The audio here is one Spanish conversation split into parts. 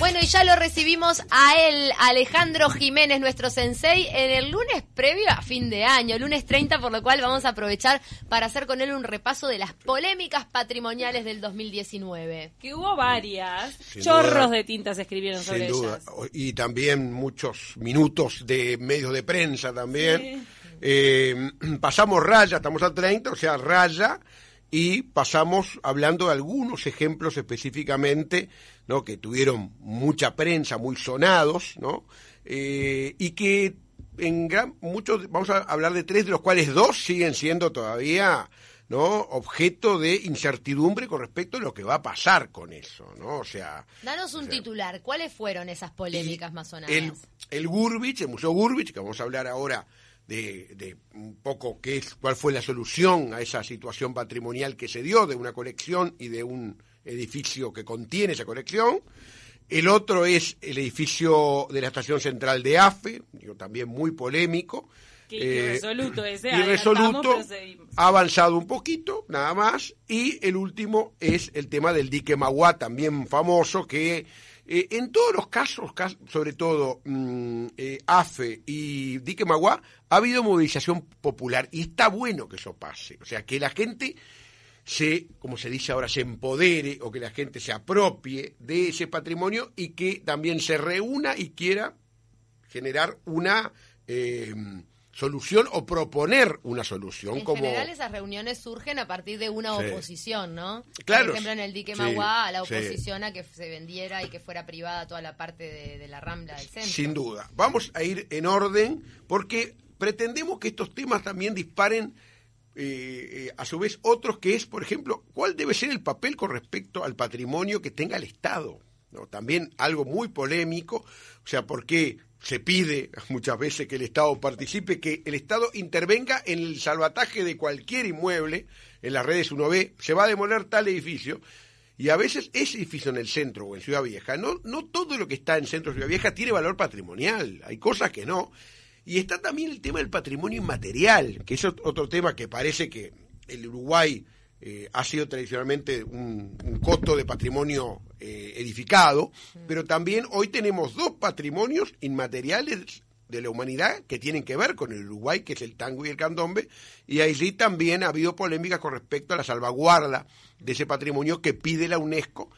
Bueno, y ya lo recibimos a él, Alejandro Jiménez, nuestro sensei, en el lunes previo a fin de año, lunes 30, por lo cual vamos a aprovechar para hacer con él un repaso de las polémicas patrimoniales del 2019. Que hubo varias. Chorros de tintas escribieron sobre ellas. Y también muchos minutos de medios de prensa también. Eh, pasamos raya, estamos a 30, o sea, raya y pasamos hablando de algunos ejemplos específicamente, ¿no? que tuvieron mucha prensa, muy sonados, ¿no? Eh, y que en gran muchos vamos a hablar de tres de los cuales dos siguen siendo todavía ¿no? objeto de incertidumbre con respecto a lo que va a pasar con eso, ¿no? O sea, danos un titular, ¿cuáles fueron esas polémicas más sonadas? El, el Gurbich, el Museo Gurbich, que vamos a hablar ahora de, un poco qué es, cuál fue la solución a esa situación patrimonial que se dio de una colección y de un edificio que contiene esa colección. El otro es el edificio de la estación central de AFE, también muy polémico. Eh, irresoluto ese. Irresoluto, ha avanzado un poquito, nada más. Y el último es el tema del dique Maguá, también famoso, que eh, en todos los casos, sobre todo mm, eh, AFE y Dique Magua, ha habido movilización popular y está bueno que eso pase. O sea, que la gente se, como se dice ahora, se empodere o que la gente se apropie de ese patrimonio y que también se reúna y quiera generar una eh, solución o proponer una solución. En como... general esas reuniones surgen a partir de una oposición, ¿no? Claro. Por ejemplo, en el dique Magua, la oposición a que se vendiera y que fuera privada toda la parte de, la rambla del centro. Sin duda. Vamos a ir en orden porque pretendemos que estos temas también disparen eh, eh, a su vez otros que es, por ejemplo, cuál debe ser el papel con respecto al patrimonio que tenga el Estado. ¿no? También algo muy polémico, o sea, ¿por qué se pide muchas veces que el Estado participe, que el Estado intervenga en el salvataje de cualquier inmueble. En las redes uno ve, se va a demoler tal edificio. Y a veces ese edificio en el centro o en Ciudad Vieja, no, no todo lo que está en centro de Ciudad Vieja tiene valor patrimonial. Hay cosas que no. Y está también el tema del patrimonio inmaterial, que es otro tema que parece que el Uruguay eh, ha sido tradicionalmente un, coto de patrimonio eh, edificado, pero también hoy tenemos dos patrimonios inmateriales de la humanidad que tienen que ver con el Uruguay, que es el tango y el candombe, y allí también ha habido polémica con respecto a la salvaguarda de ese patrimonio que pide la UNESCO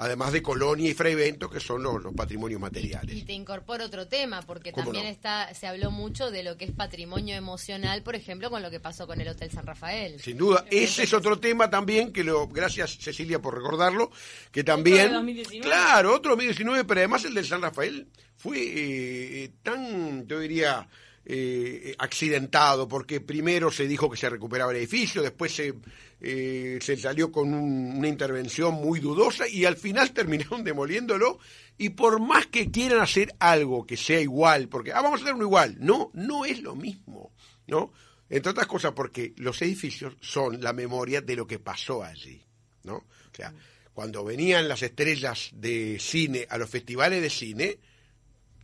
además de Colonia y Fray Bento, que son los, patrimonios materiales. Y te incorporo otro tema, porque también está se habló mucho de lo que es patrimonio emocional, por ejemplo, con lo que pasó con el Hotel San Rafael. Sin duda, ese es otro tema también, que lo gracias Cecilia por recordarlo, que también... 2019. Claro, otro 2019, pero además el del San Rafael fue eh, tan, yo diría eh, accidentado, porque primero se dijo que se recuperaba el edificio, después se, eh, se salió con una intervención muy dudosa y al final terminaron demoliéndolo. Y por más que quieran hacer algo que sea igual, porque ah, vamos a hacer uno igual, no, no es lo mismo, ¿no? Entre otras cosas porque los edificios son la memoria de lo que pasó allí, ¿no? O sea, cuando venían las estrellas de cine a los festivales de cine,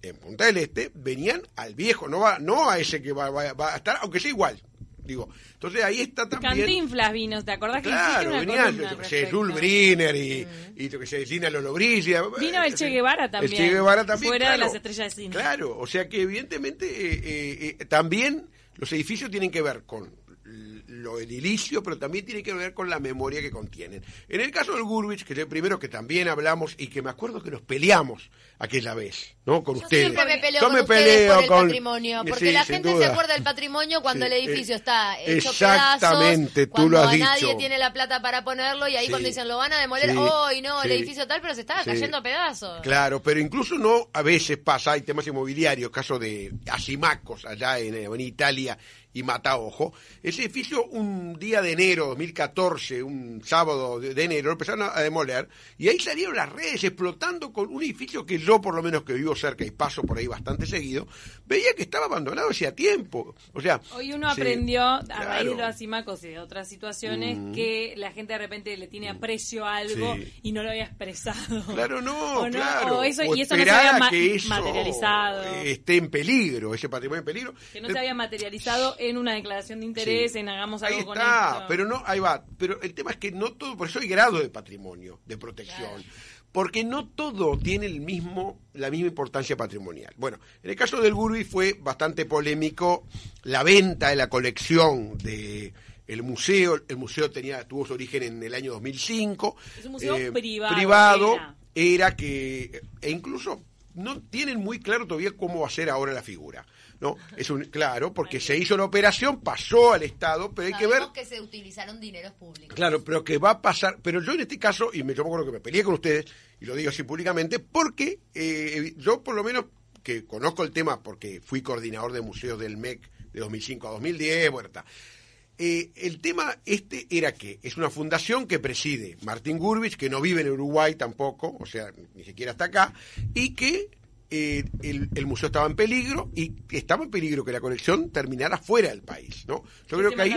en Punta del Este venían al viejo, no va, no a ese que va, va, a estar, aunque sea igual. Digo, entonces ahí está también. Cantinflas vino, ¿te acordás que claro, una venían, yo que sé, Jules Briner y, mm. y yo que sé, Lollobrigida. Vino el Che Guevara también. El Che Guevara también. Fuera de las estrellas de cine. Claro, o sea que evidentemente eh, eh, eh, también los edificios tienen que ver con lo edilicio, pero también tiene que ver con la memoria que contienen. En el caso del Gurbich, que es el primero que también hablamos y que me acuerdo que nos peleamos aquella vez, ¿no? Con ustedes. Siempre me peleo Yo con me peleo por el patrimonio, porque la gente se acuerda del patrimonio cuando el edificio eh, está hecho Exactamente, pedazos, tú lo has dicho. nadie tiene la plata para ponerlo y ahí cuando dicen lo van a demoler, hoy no, el edificio tal, pero se estaba cayendo a pedazos. Claro, pero incluso no, a veces pasa, hay temas inmobiliarios, caso de Asimacos allá en, en Italia y Mataojo, ese edificio un día de enero 2014, un sábado de, enero, empezaron a, demoler y ahí salieron las redes explotando con un edificio que yo por lo menos que vivo cerca y paso por ahí bastante seguido, veía que estaba abandonado hacía tiempo. O sea, hoy uno aprendió a raíz de los Asimacos y de otras situaciones mm. que la gente de repente le tiene aprecio a algo y no lo había expresado. Claro, no, claro. y eso no se había materializado. Esté en peligro, ese patrimonio en peligro. Que no se había materializado en una declaración de interés, en hagamos algo ahí con está, pero no, ahí va. Pero el tema es que no todo, por eso hay grado de patrimonio, de protección. porque no todo tiene el mismo, la misma importancia patrimonial. Bueno, en el caso del Gurbi fue bastante polémico la venta de la colección de el museo, el museo tenía tuvo su origen en el año 2005. Es un museo eh, privado. Privado era. era que e incluso no tienen muy claro todavía cómo va a ser ahora la figura. ¿no? Es un, claro, porque se hizo la operación, pasó al Estado, pero hay que ver... que se utilizaron dineros públicos. Claro, pero que va a pasar... Pero yo en este caso, y me, yo me acuerdo que me peleé con ustedes, y lo digo así públicamente, porque eh, yo por lo menos que conozco el tema, porque fui coordinador de museos del MEC de 2005 a 2010, bueno, está. Eh, el tema este era que es una fundación que preside Martín Gurbich, que no vive en Uruguay tampoco, o sea, ni siquiera está acá, y que eh, el, museo estaba en peligro y estaba en peligro que la colección terminara fuera del país, ¿no? Yo creo que ahí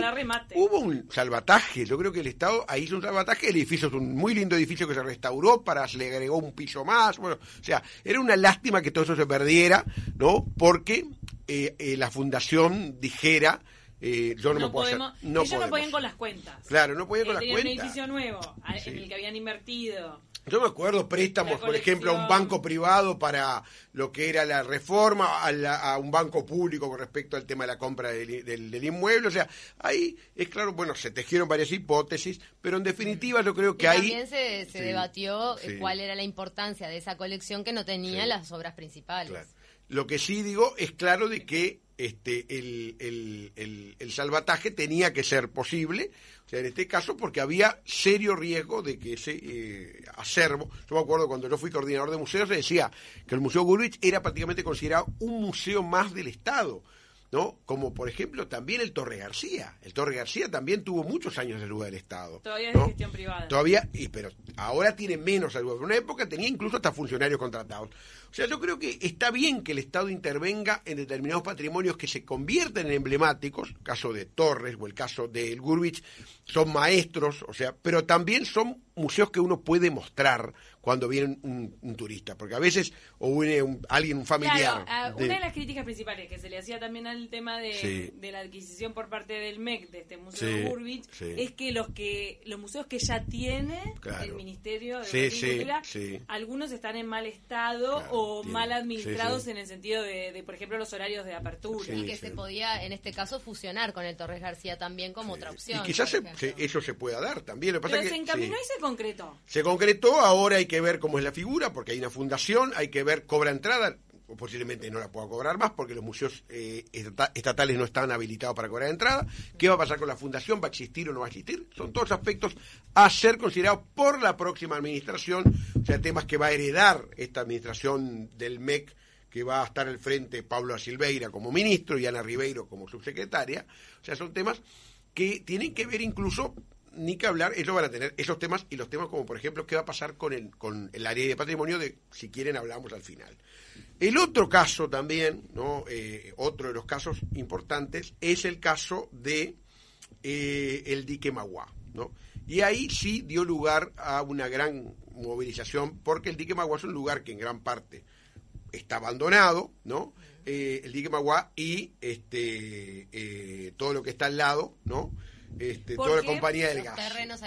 hubo un salvataje, yo creo que el Estado ahí hizo un salvataje, el edificio es un muy lindo edificio que se restauró para, se le agregó un piso más, bueno, o sea, era una lástima que todo eso se perdiera, ¿no? Porque eh, eh, la fundación dijera... yo no, me puedo podemos, hacer, no ellos no podían con las cuentas. Claro, no podían con las cuentas. un edificio nuevo en el que habían invertido yo me acuerdo préstamos, por ejemplo, a un banco privado para lo que era la reforma, a, un banco público con respecto al tema de la compra del, inmueble. O sea, ahí es claro, bueno, se tejieron varias hipótesis, pero en definitiva yo creo que ahí... También se, debatió eh, cuál era la importancia de esa colección que no tenía las obras principales. Lo que sí digo es claro de que este, el, el, salvataje tenía que ser posible, o sea, en este caso porque había serio riesgo de que ese eh, acervo, yo me acuerdo cuando yo fui coordinador de museos, se decía que el Museo Gurwitz era prácticamente considerado un museo más del Estado. ¿No? Como por ejemplo también el Torre García. El Torre García también tuvo muchos años de luz del Estado. Todavía es de gestión privada. Todavía, y, pero ahora tiene menos salud. En una época tenía incluso hasta funcionarios contratados. O sea, yo creo que está bien que el Estado intervenga en determinados patrimonios que se convierten en emblemáticos, el caso de Torres o el caso de El Gurvich, son maestros, o sea, pero también son museos que uno puede mostrar cuando viene un, turista, porque a veces o viene un, alguien, un familiar. Claro, una de las críticas principales que se le hacía también al tema de, la adquisición por parte del MEC de este museo de es que los que los museos que ya tiene el Ministerio de Cultura, algunos están en mal estado o mal administrados en el sentido de, por ejemplo, los horarios de apertura. y que se podía, en este caso, fusionar con el Torres García también como otra opción. Y quizás eso se pueda dar también. Lo Pero se encaminó y se concretó. Se concretó, ahora hay que ver cómo es la figura, porque hay una fundación, hay que ver, cobra entrada, o posiblemente no la pueda cobrar más porque los museos eh, estatales no están habilitados para cobrar entrada. ¿Qué va a pasar con la fundación? ¿Va a existir o no va a existir? Son todos aspectos a ser considerados por la próxima administración, o sea, temas que va a heredar esta administración del MEC que va a estar al frente Pablo Silveira como ministro y Ana Ribeiro como subsecretaria. O sea, son temas que tienen que ver incluso ni que hablar, ellos van a tener esos temas y los temas como por ejemplo qué va a pasar con el, con el área de patrimonio de, si quieren hablamos al final. El otro caso también, ¿no? Eh, otro de los casos importantes, es el caso de eh, el dique Magua, ¿no? Y ahí sí dio lugar a una gran movilización, porque el dique Magua es un lugar que en gran parte está abandonado, ¿no? Eh, el dique Magua y este todo lo que está al lado, ¿no? Este, toda la compañía del gas. Terrenos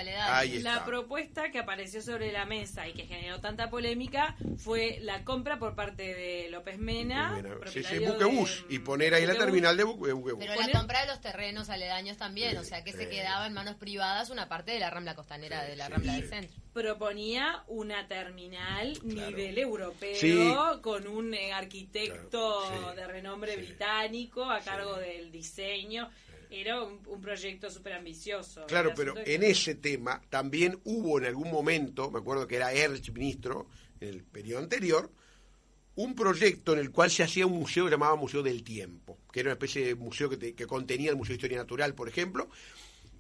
La propuesta que apareció sobre la mesa y que generó tanta polémica fue la compra por parte de López Mena, sí, sí, Buquebus, y poner ahí la terminal de Buquebus. Pero la compra de los terrenos aledaños también, o sea que se quedaba en manos privadas una parte de la rambla costanera, de la rambla del centro. Proponía una terminal nivel europeo con un arquitecto de renombre británico a cargo del diseño era un, proyecto súper ambicioso. Claro, pero en ese tema también hubo en algún momento, me acuerdo que era Erch ministro, en el periodo anterior, un proyecto en el cual se hacía un museo llamado Museo del Tiempo, que era una especie de museo que, que contenía el Museo de Historia Natural, por ejemplo,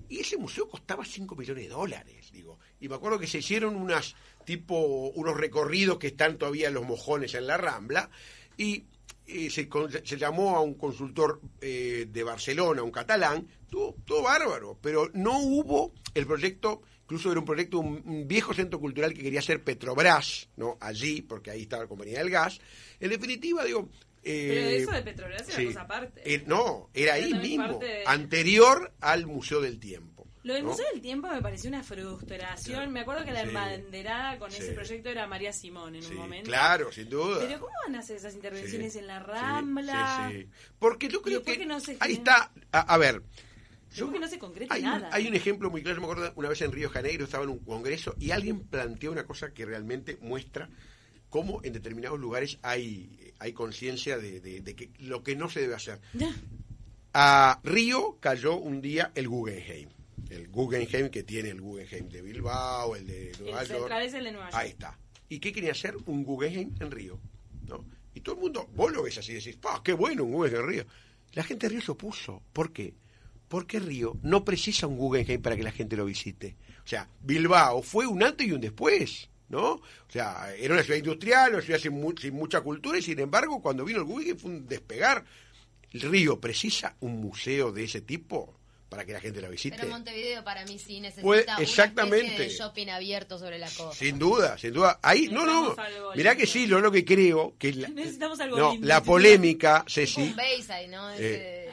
y ese museo costaba 5 millones de dólares, digo. Y me acuerdo que se hicieron unas tipo unos recorridos que están todavía en los mojones en la Rambla y se, llamó a un consultor eh, de Barcelona, un catalán, todo, todo, bárbaro, pero no hubo el proyecto, incluso era un proyecto, un, viejo centro cultural que quería ser Petrobras, ¿no? Allí, porque ahí estaba la compañía del gas. En definitiva, digo... Eh, pero eso de Petrobras era cosa aparte. Eh, no, era ahí mismo, anterior al Museo del Tiempo. Lo del Museo del Tiempo me pareció una frustración. Me acuerdo que la embanderada con ese proyecto era María Simón en un momento. Claro, sin duda. Pero ¿cómo van a hacer esas intervenciones en la Rambla? Porque yo creo que... ahí está, a, ver... Yo, que no se concreta hay nada. Un, hay un ejemplo muy claro, yo me acuerdo una vez en Río Janeiro, estaba en un congreso y alguien planteó una cosa que realmente muestra cómo en determinados lugares hay, hay conciencia de, de, que lo que no se debe hacer. A Río cayó un día el Guggenheim el Guggenheim que tiene el Guggenheim de Bilbao, el de Nueva York. Es el de Nueva York. Ahí está. ¿Y qué quería hacer? Un Guggenheim en Río. ¿no? Y todo el mundo, vos lo ves así y decís, ¡pah, qué bueno un Guggenheim en Río! La gente de Río se opuso. ¿Por qué? Porque Río no precisa un Guggenheim para que la gente lo visite. O sea, Bilbao fue un antes y un después. ¿no? O sea, era una ciudad industrial, una ciudad sin, sin, mucha cultura, y sin embargo, cuando vino el Guggenheim fue un despegar. El río precisa un museo de ese tipo para que la gente la visite. Pero Montevideo para mí sí necesita exactamente. de shopping abierto sobre la costa. Sin duda, sin duda. Ahí, no, no, mirá que sí, yo lo que creo que la, Necesitamos algo no, la polémica, Ceci. ¿no? Eh,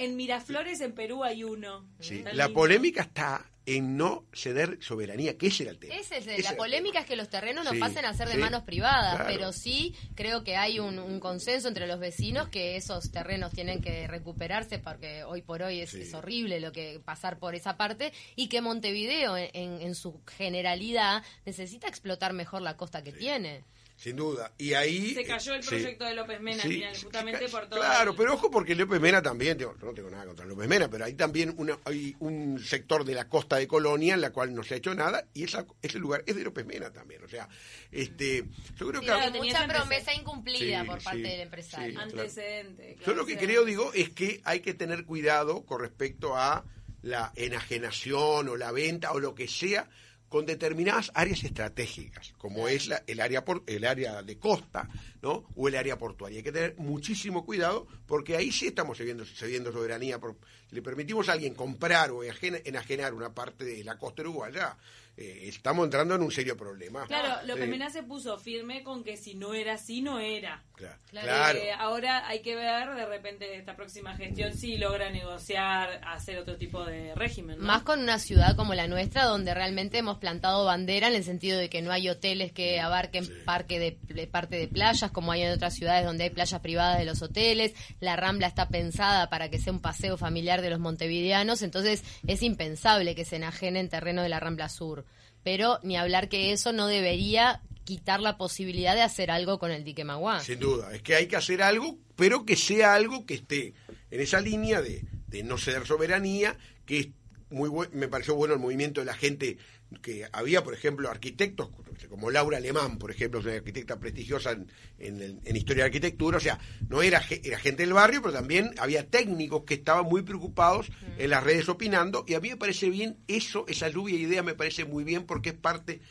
en Miraflores, en Perú hay uno. Sí, la polémica está en no ceder soberanía, que ese era el tema. es la polémica es que los terrenos no pasen a ser de manos privadas, pero sí creo que hay un, consenso entre los vecinos que esos terrenos tienen que recuperarse porque hoy por hoy es, horrible lo que pasar por esa parte y que Montevideo en, en su generalidad necesita explotar mejor la costa que tiene. Sin duda. Y ahí. Se cayó el proyecto de López Mena, justamente por todo. Claro, pero ojo porque López Mena también, yo no tengo nada contra López Mena, pero hay también una, hay un sector de la costa de Colonia en la cual no se ha hecho nada y esa, ese lugar es de López Mena también. O sea, este, yo creo que. Hay mucha promesa incumplida por parte del empresario. Antecedente. yo lo que creo, digo, es que hay que tener cuidado con respecto a la enajenación o la venta o lo que sea con determinadas áreas estratégicas, como es la, el, área por, el área de costa ¿no? o el área portuaria. Hay que tener muchísimo cuidado porque ahí sí estamos cediendo, soberanía. Por, si le permitimos a alguien comprar o enajenar una parte de la costa uruguaya, eh, estamos entrando en un serio problema. Claro, lo que Mena se puso firme con que si no era así, no era. Claro. Eh, ahora hay que ver de repente esta próxima gestión si logra negociar, hacer otro tipo de régimen. Más con una ciudad como la nuestra, donde realmente hemos plantado bandera en el sentido de que no hay hoteles que abarquen parque de, parte de playas, como hay en otras ciudades donde hay playas privadas de los hoteles. La Rambla está pensada para que sea un paseo familiar de los montevideanos, entonces es impensable que se enajene en terreno de la Rambla Sur pero ni hablar que eso no debería quitar la posibilidad de hacer algo con el dique Maguá. Sin duda, es que hay que hacer algo, pero que sea algo que esté en esa línea de, no ceder soberanía, que es muy me pareció bueno el movimiento de la gente que había, por ejemplo, arquitectos como Laura Alemán, por ejemplo, una arquitecta prestigiosa en, en, historia de arquitectura, o sea, no era, era, gente del barrio, pero también había técnicos que estaban muy preocupados mm. en las redes opinando, y a mí me parece bien eso, esa lluvia de ideas me parece muy bien porque es parte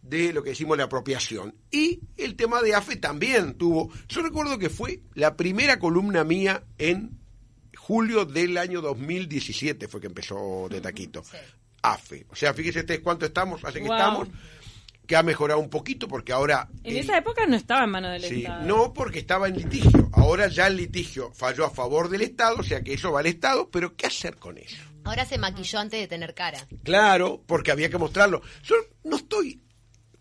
de lo que decimos la apropiación. Y el tema de AFE también tuvo, yo recuerdo que fue la primera columna mía en julio del año 2017 fue que empezó de taquito. AFE. O sea, fíjese ustedes cuánto estamos, hace que estamos, que ha mejorado un poquito porque ahora... En esa época no estaba en manos del sí, Estado. No, porque estaba en litigio. Ahora ya el litigio falló a favor del Estado, o sea que eso va al Estado, pero ¿qué hacer con eso? Ahora se maquilló antes de tener cara. Claro, porque había que mostrarlo. Yo no estoy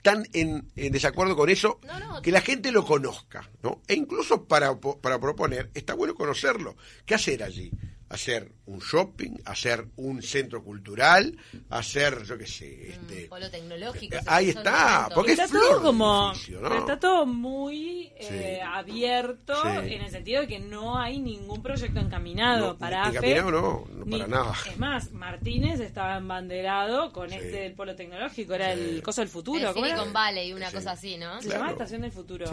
tan en, desacuerdo con eso que la gente lo conozca, ¿no? E incluso para, para proponer, está bueno conocerlo. ¿Qué hacer allí? Hacer un shopping, hacer un centro cultural, hacer, yo qué sé, mm, este, polo tecnológico. ahí está, porque está es todo como, está todo muy eh, abierto en el sentido de que no hay ningún proyecto encaminado para encaminado no, no para nada. Es más, Martínez estaba embanderado con este del polo tecnológico, era el coso del futuro, el Silicon Valley, una cosa así, ¿no? Se llama Estación del Futuro.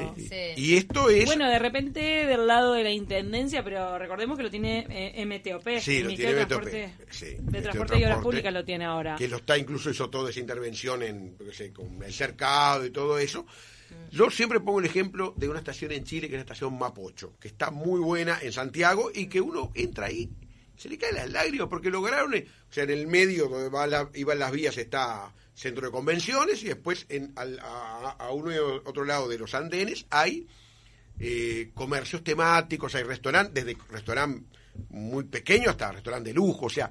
Y esto es bueno, de repente del lado de la intendencia, pero recordemos que lo tiene eh, MT Sí, lo tiene de Transporte, de Transporte y Obras Públicas lo tiene ahora. Que lo está incluso hizo toda esa intervención en con el cercado y todo eso. Mm. Yo siempre pongo el ejemplo de una estación en Chile que es la estación Mapocho, que está muy buena en Santiago y que uno entra ahí, se le caen las lágrimas porque lograron, eh, o sea, en el medio donde va iban las vías está centro de convenciones y después en, a, uno y otro lado de los andenes hay eh, comercios temáticos, hay restaurantes, desde restaurantes muy pequeño hasta restaurante de lujo, o sea,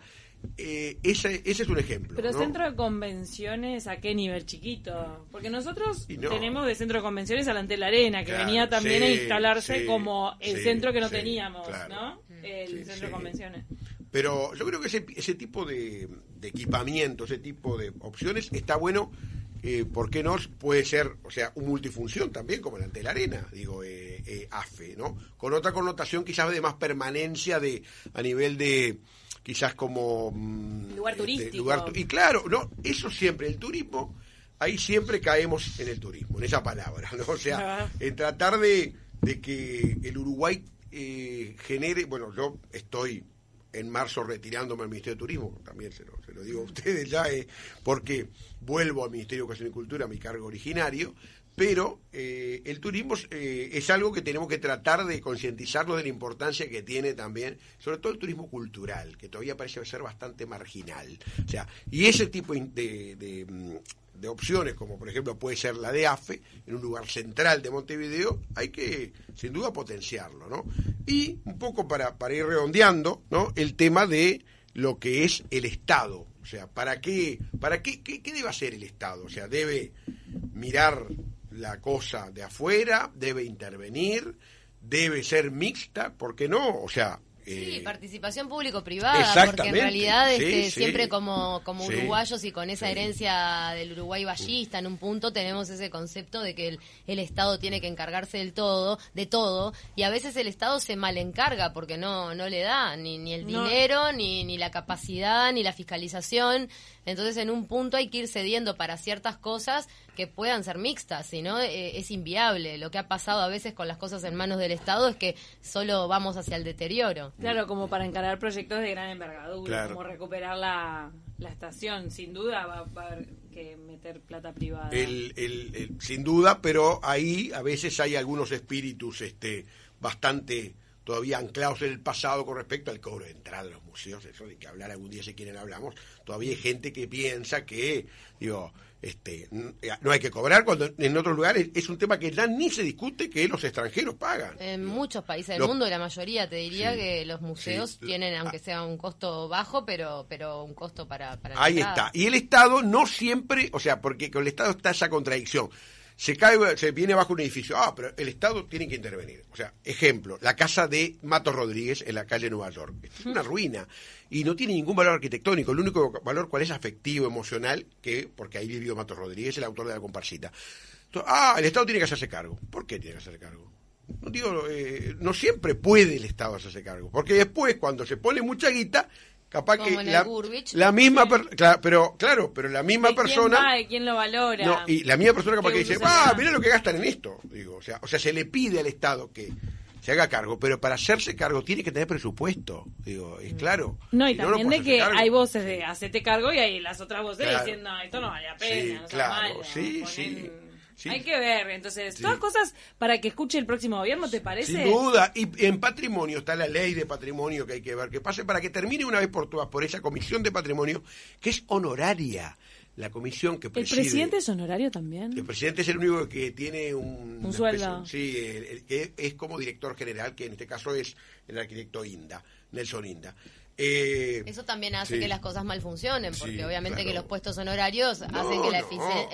eh, ese, ese es un ejemplo. Pero centro de convenciones, ¿a qué nivel chiquito? Porque nosotros tenemos de centro de convenciones a la Arena, que venía también a instalarse como el centro que no teníamos, ¿no? El centro de convenciones. Pero yo creo que ese, ese tipo de, equipamiento, ese tipo de opciones está bueno. Eh, ¿Por qué no? Puede ser, o sea, un multifunción también, como el ante la arena, digo, eh, eh, AFE, ¿no? Con otra connotación quizás de más permanencia de a nivel de, quizás como... Mm, lugar turístico. y claro, no, eso siempre, el turismo, ahí siempre caemos en el turismo, en esa palabra, ¿no? O sea, en tratar de, de que el Uruguay eh, genere, bueno, yo estoy en marzo retirándome al Ministerio de Turismo, también se lo, digo a ustedes ya, eh, porque vuelvo al Ministerio de Educación y Cultura, mi cargo originario, pero eh, el turismo eh, es algo que tenemos que tratar de concientizarnos de la importancia que tiene también, sobre todo el turismo cultural, que todavía parece ser bastante marginal. O sea, y ese tipo de, de, mm, de, opciones, como por ejemplo puede ser la de AFE, en un lugar central de Montevideo, hay que sin duda potenciarlo, ¿no? Y un poco para, para ir redondeando, ¿no? El tema de lo que es el Estado. O sea, ¿para qué, para qué, qué, qué debe hacer el Estado? O sea, debe mirar la cosa de afuera, debe intervenir, debe ser mixta, ¿por qué no? O sea, Sí, eh, participación público-privada, porque en realidad este, siempre como, como uruguayos y con esa herencia del Uruguay ballista en un punto tenemos ese concepto de que el, Estado tiene que encargarse del todo, de todo, y a veces el Estado se mal encarga porque no, no le da ni, ni el dinero, ni, ni la capacidad, ni la fiscalización. Entonces en un punto hay que ir cediendo para ciertas cosas que puedan ser mixtas, si no eh, es inviable. Lo que ha pasado a veces con las cosas en manos del Estado es que solo vamos hacia el deterioro. Claro, como para encarar proyectos de gran envergadura, como recuperar la, la estación, sin duda va, a haber que meter plata privada. El, sin duda, pero ahí a veces hay algunos espíritus este, bastante todavía anclados en el pasado con respecto al cobro de entrada de los museos, eso de que hablar algún día si quieren hablamos, todavía hay gente que piensa que, digo, este, no hay que cobrar cuando en otros lugares es un tema que ya ni se discute que los extranjeros pagan. En muchos países del mundo, la mayoría te diría que los museos tienen, aunque sea un costo bajo, pero pero un costo para... para Ahí está. Y el Estado no siempre, o sea, porque con el Estado está esa contradicción se cae, se viene bajo un edificio. Ah, pero el Estado tiene que intervenir. O sea, ejemplo, la casa de Matos Rodríguez en la calle Nueva York. Es una ruina y no tiene ningún valor arquitectónico. El único valor cuál es afectivo, emocional, que porque ahí vivió Matos Rodríguez, el autor de la comparsita. ah, el Estado tiene que hacerse cargo. ¿Por qué tiene que hacerse cargo? No digo, eh, no siempre puede el Estado hacerse cargo, porque después cuando se pone mucha guita capaz que la, misma pero claro pero la misma persona quién lo valora. Y la misma persona capaz que dice ah mira lo que gastan en esto digo o sea o sea se le pide al estado que se haga cargo pero para hacerse cargo tiene que tener presupuesto digo es mm. claro. No y también de que hay voces de hacete cargo y hay las otras voces diciendo esto no vale la pena sí, claro sí sí hay que ver, entonces, todas cosas para que escuche el próximo gobierno, ¿te parece? Sin duda, y en patrimonio está la ley de patrimonio que hay que ver, que pase para que termine una vez por todas por esa comisión de patrimonio, que es honoraria. La comisión que preside. ¿El presidente es honorario también? El presidente es el único que tiene un... Un sueldo. sí, que es como director general, que en este caso es el arquitecto Inda, Nelson Inda. Eh, Eso también hace que las cosas mal funcionen, porque obviamente que los puestos honorarios hacen que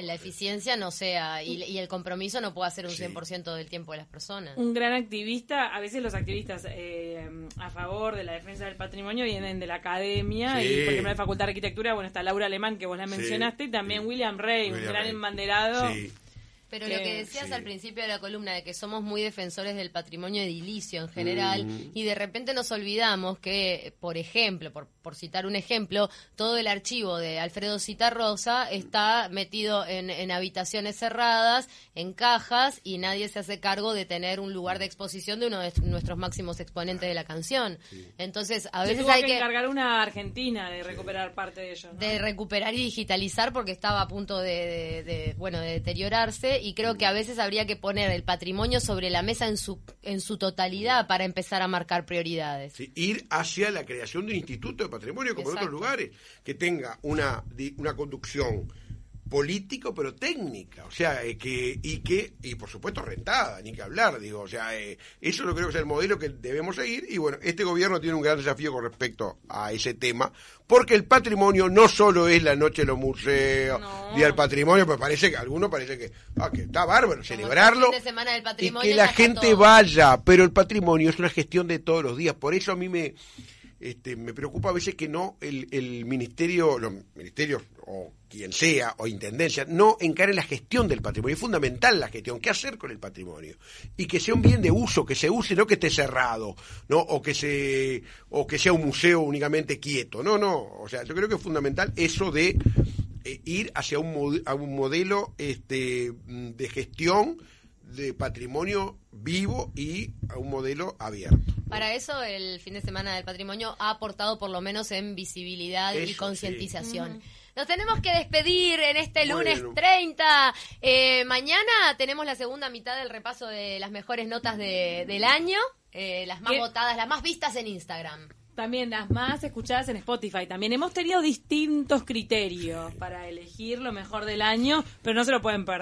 la, eficiencia no sea y, el compromiso no pueda ser un 100% del tiempo de las personas. Un gran activista, a veces los activistas eh, a favor de la defensa del patrimonio vienen de la academia, y por ejemplo en la Facultad de Arquitectura, bueno, está Laura Alemán, que vos la mencionaste, y también William Rey, un gran embanderado pero lo que decías al principio de la columna de que somos muy defensores del patrimonio edilicio en general mm. y de repente nos olvidamos que, por ejemplo, por, por, citar un ejemplo, todo el archivo de Alfredo Citarrosa está metido en, en, habitaciones cerradas, en cajas y nadie se hace cargo de tener un lugar de exposición de uno de nuestros máximos exponentes de la canción. Entonces, a veces hay que encargar una Argentina de recuperar parte de ello. De recuperar y digitalizar porque estaba a punto de, de bueno, de deteriorarse y creo que a veces habría que poner el patrimonio sobre la mesa en su, en su totalidad para empezar a marcar prioridades. ir hacia la creación de un instituto de patrimonio como en otros lugares, que tenga una, una conducción político pero técnica, o sea, eh, que y que y por supuesto rentada, ni que hablar, digo, o sea, eh, eso lo creo que es el modelo que debemos seguir y bueno, este gobierno tiene un gran desafío con respecto a ese tema, porque el patrimonio no solo es la noche de los museos, día del patrimonio, pues parece que a algunos parece que, ah, que está bárbaro celebrarlo y que la gente vaya, pero el patrimonio es una gestión de todos los días, por eso a mí me este, me preocupa a veces que no el, el ministerio, los ministerios o quien sea, o intendencia, no encare la gestión del patrimonio. Es fundamental la gestión. ¿Qué hacer con el patrimonio? Y que sea un bien de uso, que se use, no que esté cerrado, ¿no? O que, se, o que sea un museo únicamente quieto. No, no. O sea, yo creo que es fundamental eso de eh, ir hacia un, a un modelo este, de gestión de patrimonio vivo y a un modelo abierto. Para eso el fin de semana del patrimonio ha aportado por lo menos en visibilidad y concientización. Nos tenemos que despedir en este lunes 30. Eh, mañana tenemos la segunda mitad del repaso de las mejores notas del año, eh, las más votadas, las más vistas en Instagram. También las más escuchadas en Spotify. También hemos tenido distintos criterios para elegir lo mejor del año, pero no se lo pueden perder.